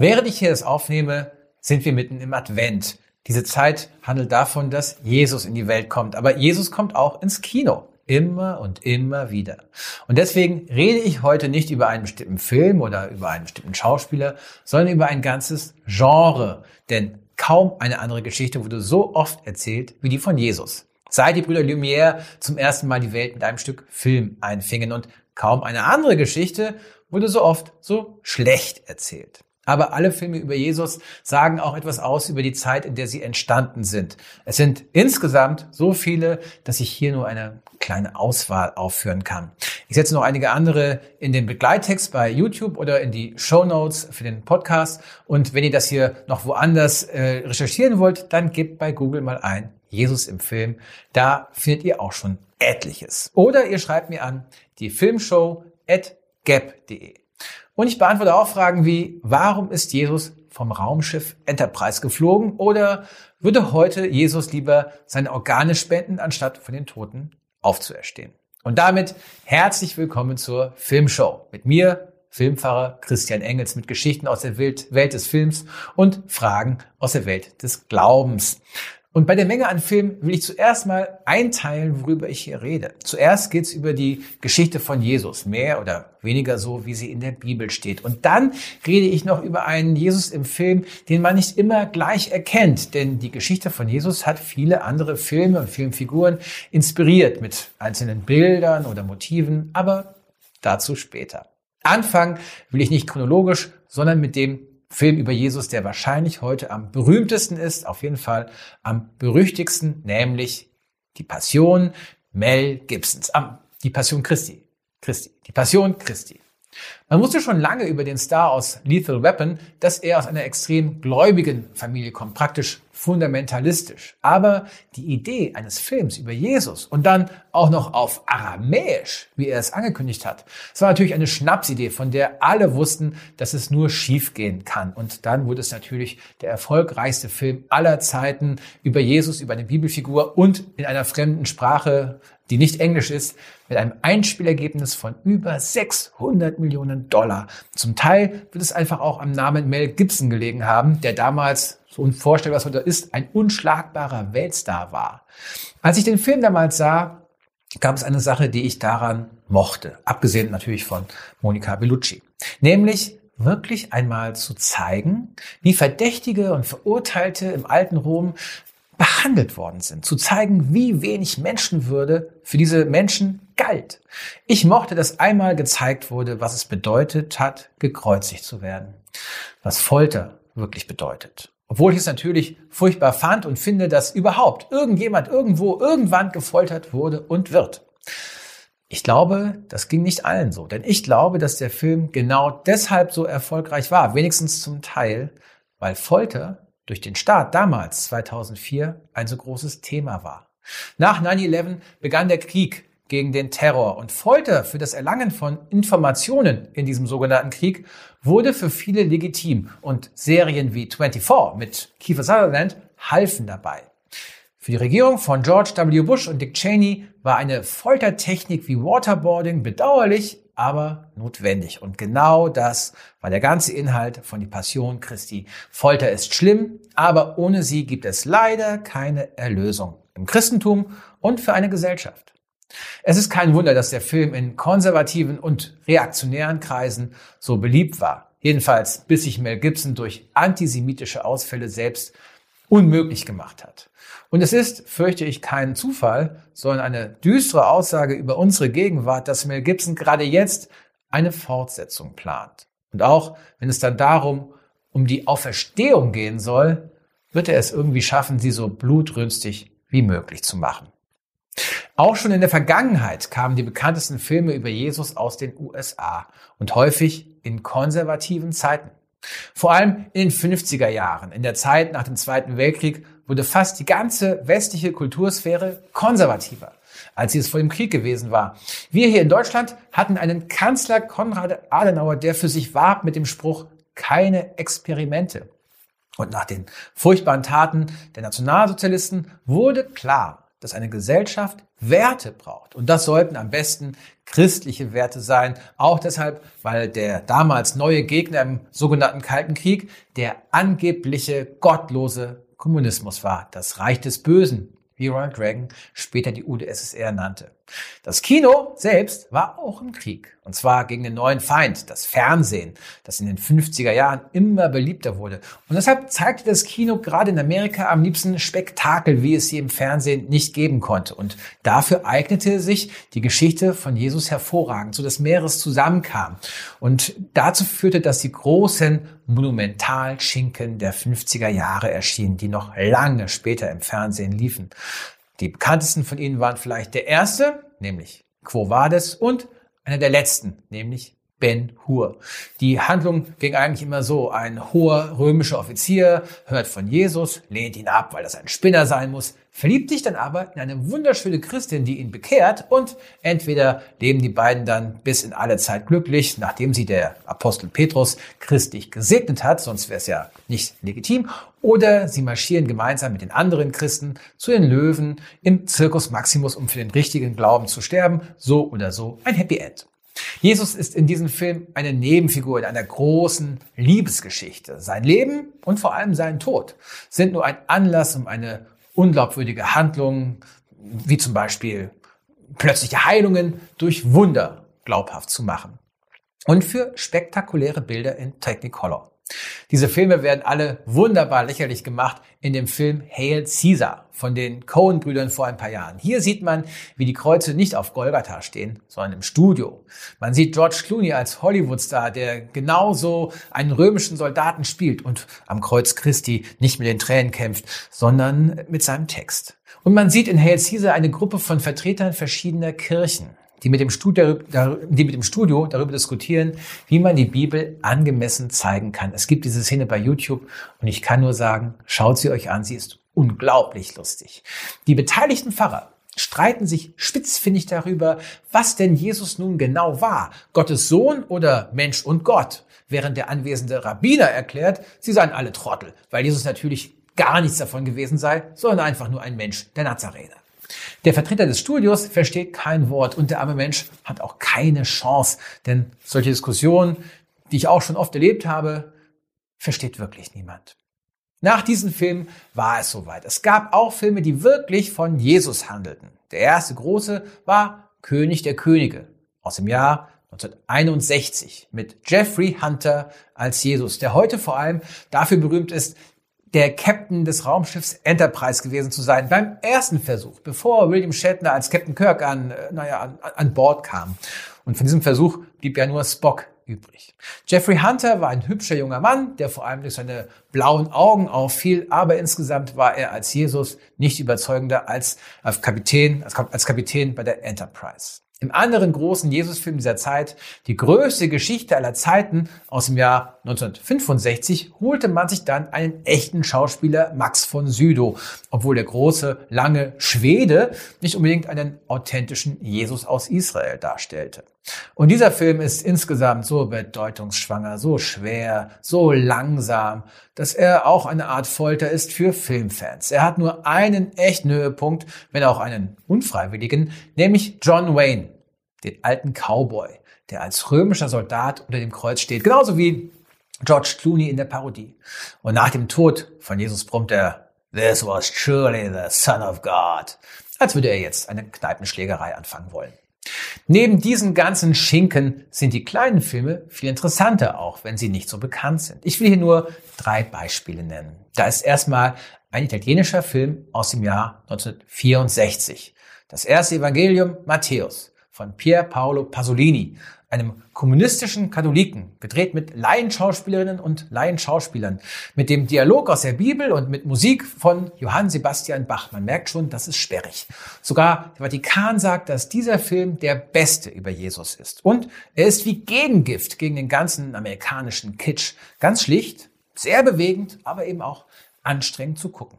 Während ich hier das aufnehme, sind wir mitten im Advent. Diese Zeit handelt davon, dass Jesus in die Welt kommt. Aber Jesus kommt auch ins Kino. Immer und immer wieder. Und deswegen rede ich heute nicht über einen bestimmten Film oder über einen bestimmten Schauspieler, sondern über ein ganzes Genre. Denn kaum eine andere Geschichte wurde so oft erzählt wie die von Jesus. Seit die Brüder Lumière zum ersten Mal die Welt mit einem Stück Film einfingen und kaum eine andere Geschichte wurde so oft so schlecht erzählt. Aber alle Filme über Jesus sagen auch etwas aus über die Zeit, in der sie entstanden sind. Es sind insgesamt so viele, dass ich hier nur eine kleine Auswahl aufführen kann. Ich setze noch einige andere in den Begleittext bei YouTube oder in die Show Notes für den Podcast. Und wenn ihr das hier noch woanders äh, recherchieren wollt, dann gebt bei Google mal ein Jesus im Film. Da findet ihr auch schon etliches. Oder ihr schreibt mir an die Filmshow at gap.de. Und ich beantworte auch Fragen wie, warum ist Jesus vom Raumschiff Enterprise geflogen? Oder würde heute Jesus lieber seine Organe spenden, anstatt von den Toten aufzuerstehen? Und damit herzlich willkommen zur Filmshow. Mit mir, Filmfahrer Christian Engels, mit Geschichten aus der Welt, Welt des Films und Fragen aus der Welt des Glaubens. Und bei der Menge an Filmen will ich zuerst mal einteilen, worüber ich hier rede. Zuerst geht's über die Geschichte von Jesus, mehr oder weniger so, wie sie in der Bibel steht. Und dann rede ich noch über einen Jesus im Film, den man nicht immer gleich erkennt, denn die Geschichte von Jesus hat viele andere Filme und Filmfiguren inspiriert mit einzelnen Bildern oder Motiven, aber dazu später. Anfangen will ich nicht chronologisch, sondern mit dem Film über Jesus, der wahrscheinlich heute am berühmtesten ist, auf jeden Fall am berüchtigsten, nämlich die Passion Mel Gibsons, die Passion Christi, Christi, die Passion Christi. Man wusste schon lange über den Star aus Lethal Weapon, dass er aus einer extrem gläubigen Familie kommt, praktisch fundamentalistisch. Aber die Idee eines Films über Jesus und dann auch noch auf Aramäisch, wie er es angekündigt hat, das war natürlich eine Schnapsidee, von der alle wussten, dass es nur schiefgehen kann. Und dann wurde es natürlich der erfolgreichste Film aller Zeiten über Jesus, über eine Bibelfigur und in einer fremden Sprache die nicht Englisch ist, mit einem Einspielergebnis von über 600 Millionen Dollar. Zum Teil wird es einfach auch am Namen Mel Gibson gelegen haben, der damals, so unvorstellbar was heute ist, ein unschlagbarer Weltstar war. Als ich den Film damals sah, gab es eine Sache, die ich daran mochte, abgesehen natürlich von Monica Bellucci. Nämlich wirklich einmal zu zeigen, wie Verdächtige und Verurteilte im alten Rom behandelt worden sind, zu zeigen, wie wenig Menschenwürde für diese Menschen galt. Ich mochte, dass einmal gezeigt wurde, was es bedeutet hat, gekreuzigt zu werden, was Folter wirklich bedeutet. Obwohl ich es natürlich furchtbar fand und finde, dass überhaupt irgendjemand irgendwo irgendwann gefoltert wurde und wird. Ich glaube, das ging nicht allen so, denn ich glaube, dass der Film genau deshalb so erfolgreich war, wenigstens zum Teil, weil Folter durch den Staat damals, 2004, ein so großes Thema war. Nach 9-11 begann der Krieg gegen den Terror und Folter für das Erlangen von Informationen in diesem sogenannten Krieg wurde für viele legitim und Serien wie 24 mit Kiefer Sutherland halfen dabei. Für die Regierung von George W. Bush und Dick Cheney war eine Foltertechnik wie Waterboarding bedauerlich, aber notwendig. Und genau das war der ganze Inhalt von Die Passion Christi. Folter ist schlimm, aber ohne sie gibt es leider keine Erlösung im Christentum und für eine Gesellschaft. Es ist kein Wunder, dass der Film in konservativen und reaktionären Kreisen so beliebt war. Jedenfalls bis sich Mel Gibson durch antisemitische Ausfälle selbst unmöglich gemacht hat. Und es ist, fürchte ich, kein Zufall, sondern eine düstere Aussage über unsere Gegenwart, dass Mel Gibson gerade jetzt eine Fortsetzung plant. Und auch wenn es dann darum, um die Auferstehung gehen soll, wird er es irgendwie schaffen, sie so blutrünstig wie möglich zu machen. Auch schon in der Vergangenheit kamen die bekanntesten Filme über Jesus aus den USA und häufig in konservativen Zeiten. Vor allem in den 50er Jahren, in der Zeit nach dem Zweiten Weltkrieg, wurde fast die ganze westliche Kultursphäre konservativer, als sie es vor dem Krieg gewesen war. Wir hier in Deutschland hatten einen Kanzler Konrad Adenauer, der für sich warb mit dem Spruch keine Experimente. Und nach den furchtbaren Taten der Nationalsozialisten wurde klar, dass eine Gesellschaft Werte braucht. Und das sollten am besten christliche Werte sein. Auch deshalb, weil der damals neue Gegner im sogenannten Kalten Krieg der angebliche gottlose Kommunismus war, das Reich des Bösen, wie Ronald Reagan später die UdSSR nannte. Das Kino selbst war auch im Krieg. Und zwar gegen den neuen Feind, das Fernsehen, das in den 50er Jahren immer beliebter wurde. Und deshalb zeigte das Kino gerade in Amerika am liebsten Spektakel, wie es sie im Fernsehen nicht geben konnte. Und dafür eignete sich die Geschichte von Jesus hervorragend, so dass mehreres zusammenkam. Und dazu führte, dass die großen Monumentalschinken der 50er Jahre erschienen, die noch lange später im Fernsehen liefen. Die bekanntesten von ihnen waren vielleicht der erste, nämlich Quo Vadis, und einer der letzten, nämlich Ben Hur. Die Handlung ging eigentlich immer so. Ein hoher römischer Offizier hört von Jesus, lehnt ihn ab, weil das ein Spinner sein muss, verliebt sich dann aber in eine wunderschöne Christin, die ihn bekehrt und entweder leben die beiden dann bis in alle Zeit glücklich, nachdem sie der Apostel Petrus christlich gesegnet hat, sonst wäre es ja nicht legitim, oder sie marschieren gemeinsam mit den anderen Christen zu den Löwen im Circus Maximus, um für den richtigen Glauben zu sterben, so oder so ein Happy End. Jesus ist in diesem Film eine Nebenfigur in einer großen Liebesgeschichte. Sein Leben und vor allem sein Tod sind nur ein Anlass, um eine unglaubwürdige Handlung, wie zum Beispiel plötzliche Heilungen durch Wunder glaubhaft zu machen. Und für spektakuläre Bilder in Technicolor. Diese Filme werden alle wunderbar lächerlich gemacht in dem Film Hail Caesar von den Cohen-Brüdern vor ein paar Jahren. Hier sieht man, wie die Kreuze nicht auf Golgatha stehen, sondern im Studio. Man sieht George Clooney als Hollywood-Star, der genauso einen römischen Soldaten spielt und am Kreuz Christi nicht mit den Tränen kämpft, sondern mit seinem Text. Und man sieht in Hail Caesar eine Gruppe von Vertretern verschiedener Kirchen die mit, dem Studio, die mit dem Studio darüber diskutieren, wie man die Bibel angemessen zeigen kann. Es gibt diese Szene bei YouTube und ich kann nur sagen, schaut sie euch an, sie ist unglaublich lustig. Die beteiligten Pfarrer streiten sich spitzfindig darüber, was denn Jesus nun genau war, Gottes Sohn oder Mensch und Gott, während der anwesende Rabbiner erklärt, sie seien alle Trottel, weil Jesus natürlich gar nichts davon gewesen sei, sondern einfach nur ein Mensch der Nazarener. Der Vertreter des Studios versteht kein Wort und der arme Mensch hat auch keine Chance, denn solche Diskussionen, die ich auch schon oft erlebt habe, versteht wirklich niemand. Nach diesem Film war es soweit. Es gab auch Filme, die wirklich von Jesus handelten. Der erste große war König der Könige aus dem Jahr 1961 mit Jeffrey Hunter als Jesus, der heute vor allem dafür berühmt ist, der Captain des Raumschiffs Enterprise gewesen zu sein beim ersten Versuch, bevor William Shatner als Captain Kirk an, äh, naja, an, an Bord kam. Und von diesem Versuch blieb ja nur Spock übrig. Jeffrey Hunter war ein hübscher junger Mann, der vor allem durch seine blauen Augen auffiel, aber insgesamt war er als Jesus nicht überzeugender als als Kapitän, als Kapitän bei der Enterprise. Im anderen großen Jesusfilm dieser Zeit, die größte Geschichte aller Zeiten aus dem Jahr 1965, holte man sich dann einen echten Schauspieler Max von Sydow, obwohl der große, lange Schwede nicht unbedingt einen authentischen Jesus aus Israel darstellte. Und dieser Film ist insgesamt so bedeutungsschwanger, so schwer, so langsam, dass er auch eine Art Folter ist für Filmfans. Er hat nur einen echten Höhepunkt, wenn auch einen unfreiwilligen, nämlich John Wayne, den alten Cowboy, der als römischer Soldat unter dem Kreuz steht, genauso wie George Clooney in der Parodie. Und nach dem Tod von Jesus brummt er, This was surely the Son of God, als würde er jetzt eine Kneipenschlägerei anfangen wollen. Neben diesen ganzen Schinken sind die kleinen Filme viel interessanter, auch wenn sie nicht so bekannt sind. Ich will hier nur drei Beispiele nennen. Da ist erstmal ein italienischer Film aus dem Jahr 1964. Das erste Evangelium Matthäus von Pier Paolo Pasolini, einem kommunistischen Katholiken, gedreht mit Laienschauspielerinnen und Laienschauspielern, mit dem Dialog aus der Bibel und mit Musik von Johann Sebastian Bach. Man merkt schon, das ist sperrig. Sogar der Vatikan sagt, dass dieser Film der beste über Jesus ist. Und er ist wie Gegengift gegen den ganzen amerikanischen Kitsch. Ganz schlicht, sehr bewegend, aber eben auch anstrengend zu gucken.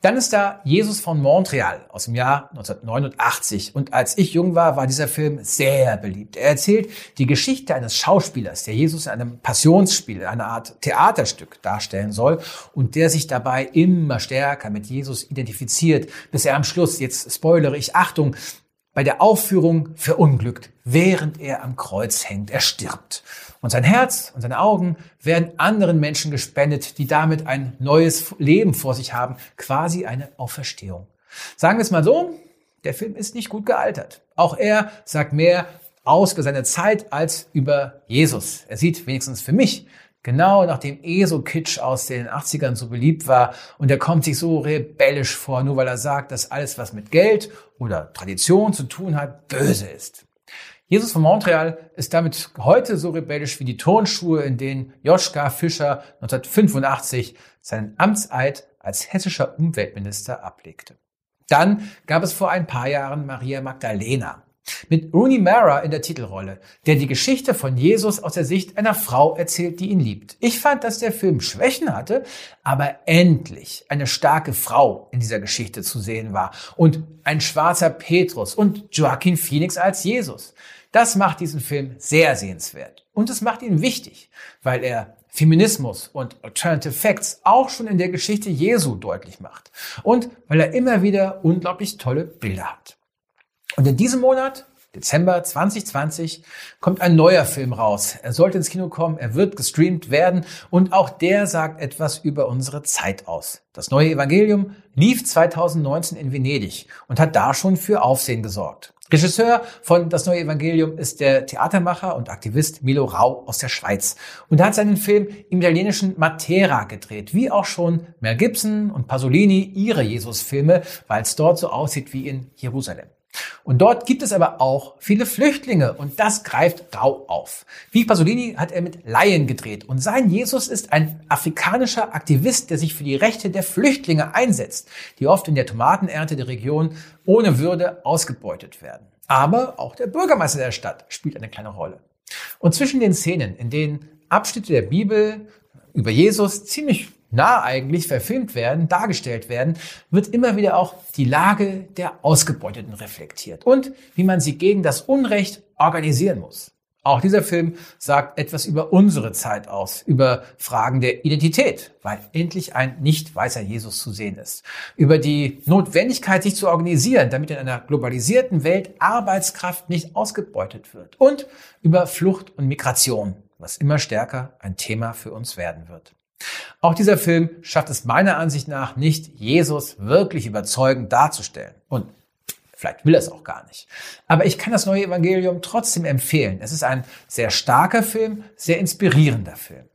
Dann ist da Jesus von Montreal aus dem Jahr 1989. Und als ich jung war, war dieser Film sehr beliebt. Er erzählt die Geschichte eines Schauspielers, der Jesus in einem Passionsspiel, eine Art Theaterstück darstellen soll und der sich dabei immer stärker mit Jesus identifiziert, bis er am Schluss, jetzt spoilere ich, Achtung, bei der Aufführung verunglückt, während er am Kreuz hängt. Er stirbt. Und sein Herz und seine Augen werden anderen Menschen gespendet, die damit ein neues Leben vor sich haben, quasi eine Auferstehung. Sagen wir es mal so, der Film ist nicht gut gealtert. Auch er sagt mehr aus über seine Zeit als über Jesus. Er sieht wenigstens für mich Genau nachdem ESO-Kitsch aus den 80ern so beliebt war und er kommt sich so rebellisch vor, nur weil er sagt, dass alles, was mit Geld oder Tradition zu tun hat, böse ist. Jesus von Montreal ist damit heute so rebellisch wie die Turnschuhe, in denen Joschka Fischer 1985 seinen Amtseid als hessischer Umweltminister ablegte. Dann gab es vor ein paar Jahren Maria Magdalena. Mit Rooney Mara in der Titelrolle, der die Geschichte von Jesus aus der Sicht einer Frau erzählt, die ihn liebt. Ich fand, dass der Film Schwächen hatte, aber endlich eine starke Frau in dieser Geschichte zu sehen war und ein schwarzer Petrus und Joaquin Phoenix als Jesus. Das macht diesen Film sehr sehenswert und es macht ihn wichtig, weil er Feminismus und Alternative Facts auch schon in der Geschichte Jesu deutlich macht und weil er immer wieder unglaublich tolle Bilder hat. Und in diesem Monat, Dezember 2020, kommt ein neuer Film raus. Er sollte ins Kino kommen, er wird gestreamt werden und auch der sagt etwas über unsere Zeit aus. Das neue Evangelium lief 2019 in Venedig und hat da schon für Aufsehen gesorgt. Regisseur von Das neue Evangelium ist der Theatermacher und Aktivist Milo Rau aus der Schweiz. Und er hat seinen Film im italienischen Matera gedreht, wie auch schon Mel Gibson und Pasolini ihre Jesus-Filme, weil es dort so aussieht wie in Jerusalem. Und dort gibt es aber auch viele Flüchtlinge und das greift Rau auf. Wie Pasolini hat er mit Laien gedreht und sein Jesus ist ein afrikanischer Aktivist, der sich für die Rechte der Flüchtlinge einsetzt, die oft in der Tomatenernte der Region ohne Würde ausgebeutet werden. Aber auch der Bürgermeister der Stadt spielt eine kleine Rolle. Und zwischen den Szenen, in denen Abschnitte der Bibel über Jesus ziemlich nah eigentlich verfilmt werden, dargestellt werden, wird immer wieder auch die Lage der Ausgebeuteten reflektiert und wie man sie gegen das Unrecht organisieren muss. Auch dieser Film sagt etwas über unsere Zeit aus, über Fragen der Identität, weil endlich ein nicht weißer Jesus zu sehen ist, über die Notwendigkeit, sich zu organisieren, damit in einer globalisierten Welt Arbeitskraft nicht ausgebeutet wird und über Flucht und Migration, was immer stärker ein Thema für uns werden wird. Auch dieser Film schafft es meiner Ansicht nach nicht, Jesus wirklich überzeugend darzustellen. Und vielleicht will er es auch gar nicht. Aber ich kann das neue Evangelium trotzdem empfehlen. Es ist ein sehr starker Film, sehr inspirierender Film.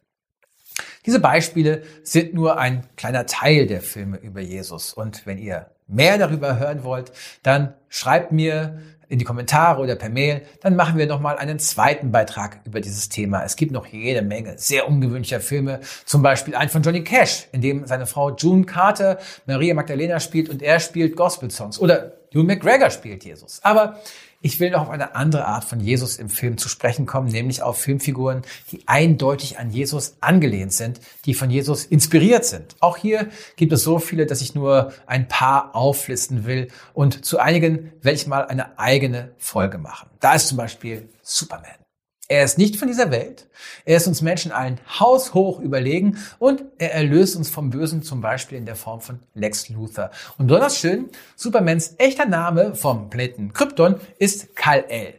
Diese Beispiele sind nur ein kleiner Teil der Filme über Jesus. Und wenn ihr mehr darüber hören wollt, dann schreibt mir in die Kommentare oder per Mail, dann machen wir nochmal einen zweiten Beitrag über dieses Thema. Es gibt noch jede Menge sehr ungewöhnlicher Filme, zum Beispiel einen von Johnny Cash, in dem seine Frau June Carter Maria Magdalena spielt und er spielt Gospel-Songs. Oder Hugh McGregor spielt Jesus. Aber ich will noch auf eine andere Art von Jesus im Film zu sprechen kommen, nämlich auf Filmfiguren, die eindeutig an Jesus angelehnt sind, die von Jesus inspiriert sind. Auch hier gibt es so viele, dass ich nur ein paar auflisten will und zu einigen werde ich mal eine eigene Folge machen. Da ist zum Beispiel Superman. Er ist nicht von dieser Welt. Er ist uns Menschen allen haushoch überlegen und er erlöst uns vom Bösen zum Beispiel in der Form von Lex Luthor. Und besonders schön, Supermans echter Name vom Planeten Krypton ist Kal-El.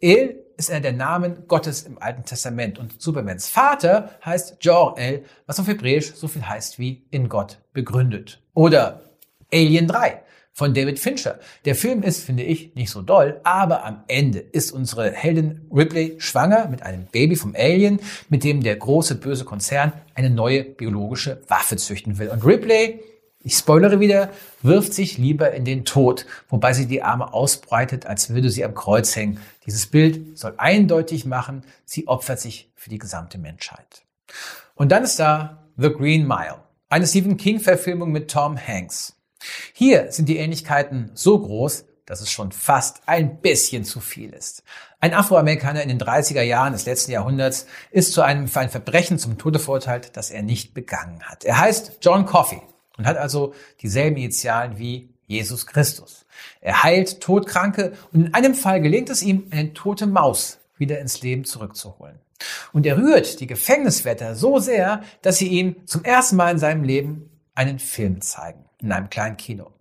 El ist einer der Namen Gottes im Alten Testament und Supermans Vater heißt Jor-El, was auf Hebräisch so viel heißt wie in Gott begründet. Oder Alien 3 von David Fincher. Der Film ist, finde ich, nicht so doll, aber am Ende ist unsere Heldin Ripley schwanger mit einem Baby vom Alien, mit dem der große böse Konzern eine neue biologische Waffe züchten will. Und Ripley, ich spoilere wieder, wirft sich lieber in den Tod, wobei sie die Arme ausbreitet, als würde sie am Kreuz hängen. Dieses Bild soll eindeutig machen, sie opfert sich für die gesamte Menschheit. Und dann ist da The Green Mile, eine Stephen King-Verfilmung mit Tom Hanks. Hier sind die Ähnlichkeiten so groß, dass es schon fast ein bisschen zu viel ist. Ein Afroamerikaner in den 30er Jahren des letzten Jahrhunderts ist zu einem für ein Verbrechen zum Tode verurteilt, das er nicht begangen hat. Er heißt John Coffey und hat also dieselben Initialen wie Jesus Christus. Er heilt Todkranke und in einem Fall gelingt es ihm, eine tote Maus wieder ins Leben zurückzuholen. Und er rührt die Gefängniswärter so sehr, dass sie ihm zum ersten Mal in seinem Leben einen Film zeigen, in einem kleinen Kino.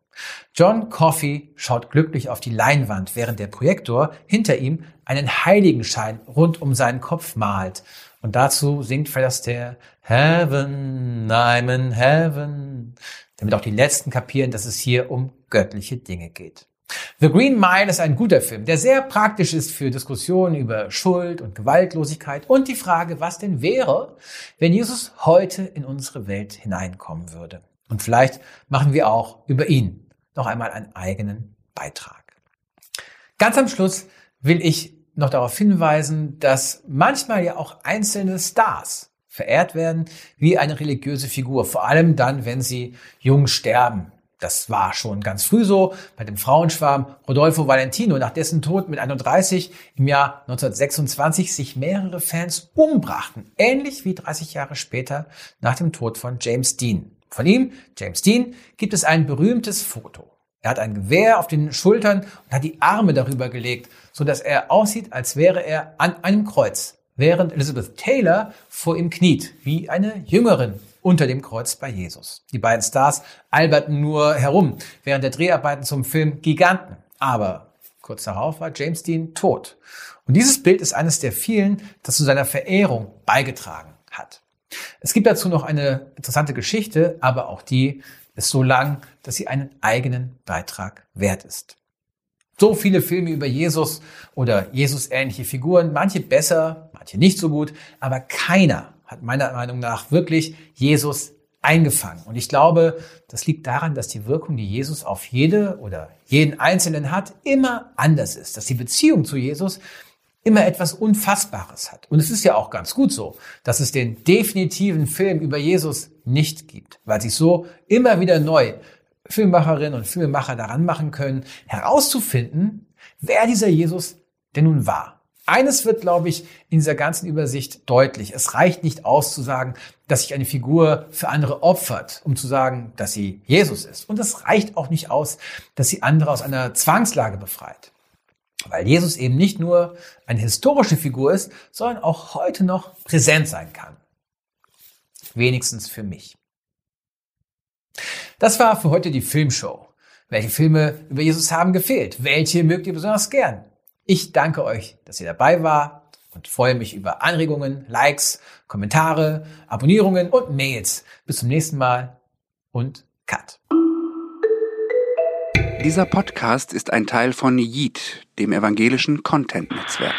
John Coffey schaut glücklich auf die Leinwand, während der Projektor hinter ihm einen Heiligenschein rund um seinen Kopf malt. Und dazu singt Fred Astaire Heaven, I'm in Heaven, damit auch die Letzten kapieren, dass es hier um göttliche Dinge geht. The Green Mile ist ein guter Film, der sehr praktisch ist für Diskussionen über Schuld und Gewaltlosigkeit und die Frage, was denn wäre, wenn Jesus heute in unsere Welt hineinkommen würde. Und vielleicht machen wir auch über ihn noch einmal einen eigenen Beitrag. Ganz am Schluss will ich noch darauf hinweisen, dass manchmal ja auch einzelne Stars verehrt werden wie eine religiöse Figur, vor allem dann, wenn sie jung sterben das war schon ganz früh so bei dem Frauenschwarm Rodolfo Valentino, nach dessen Tod mit 31 im Jahr 1926 sich mehrere Fans umbrachten, ähnlich wie 30 Jahre später nach dem Tod von James Dean. Von ihm, James Dean, gibt es ein berühmtes Foto. Er hat ein Gewehr auf den Schultern und hat die Arme darüber gelegt, so dass er aussieht, als wäre er an einem Kreuz, während Elizabeth Taylor vor ihm kniet, wie eine Jüngerin unter dem Kreuz bei Jesus. Die beiden Stars alberten nur herum während der Dreharbeiten zum Film Giganten. Aber kurz darauf war James Dean tot. Und dieses Bild ist eines der vielen, das zu seiner Verehrung beigetragen hat. Es gibt dazu noch eine interessante Geschichte, aber auch die ist so lang, dass sie einen eigenen Beitrag wert ist. So viele Filme über Jesus oder Jesus-ähnliche Figuren, manche besser, manche nicht so gut, aber keiner hat meiner Meinung nach wirklich Jesus eingefangen. Und ich glaube, das liegt daran, dass die Wirkung, die Jesus auf jede oder jeden Einzelnen hat, immer anders ist. Dass die Beziehung zu Jesus immer etwas Unfassbares hat. Und es ist ja auch ganz gut so, dass es den definitiven Film über Jesus nicht gibt, weil sich so immer wieder neu Filmemacherinnen und Filmemacher daran machen können, herauszufinden, wer dieser Jesus denn nun war. Eines wird, glaube ich, in dieser ganzen Übersicht deutlich. Es reicht nicht aus zu sagen, dass sich eine Figur für andere opfert, um zu sagen, dass sie Jesus ist. Und es reicht auch nicht aus, dass sie andere aus einer Zwangslage befreit. Weil Jesus eben nicht nur eine historische Figur ist, sondern auch heute noch präsent sein kann. Wenigstens für mich. Das war für heute die Filmshow. Welche Filme über Jesus haben gefehlt? Welche mögt ihr besonders gern? Ich danke euch, dass ihr dabei war und freue mich über Anregungen, Likes, Kommentare, Abonnierungen und Mails. Bis zum nächsten Mal und Cut. Dieser Podcast ist ein Teil von Yeet, dem evangelischen Content-Netzwerk.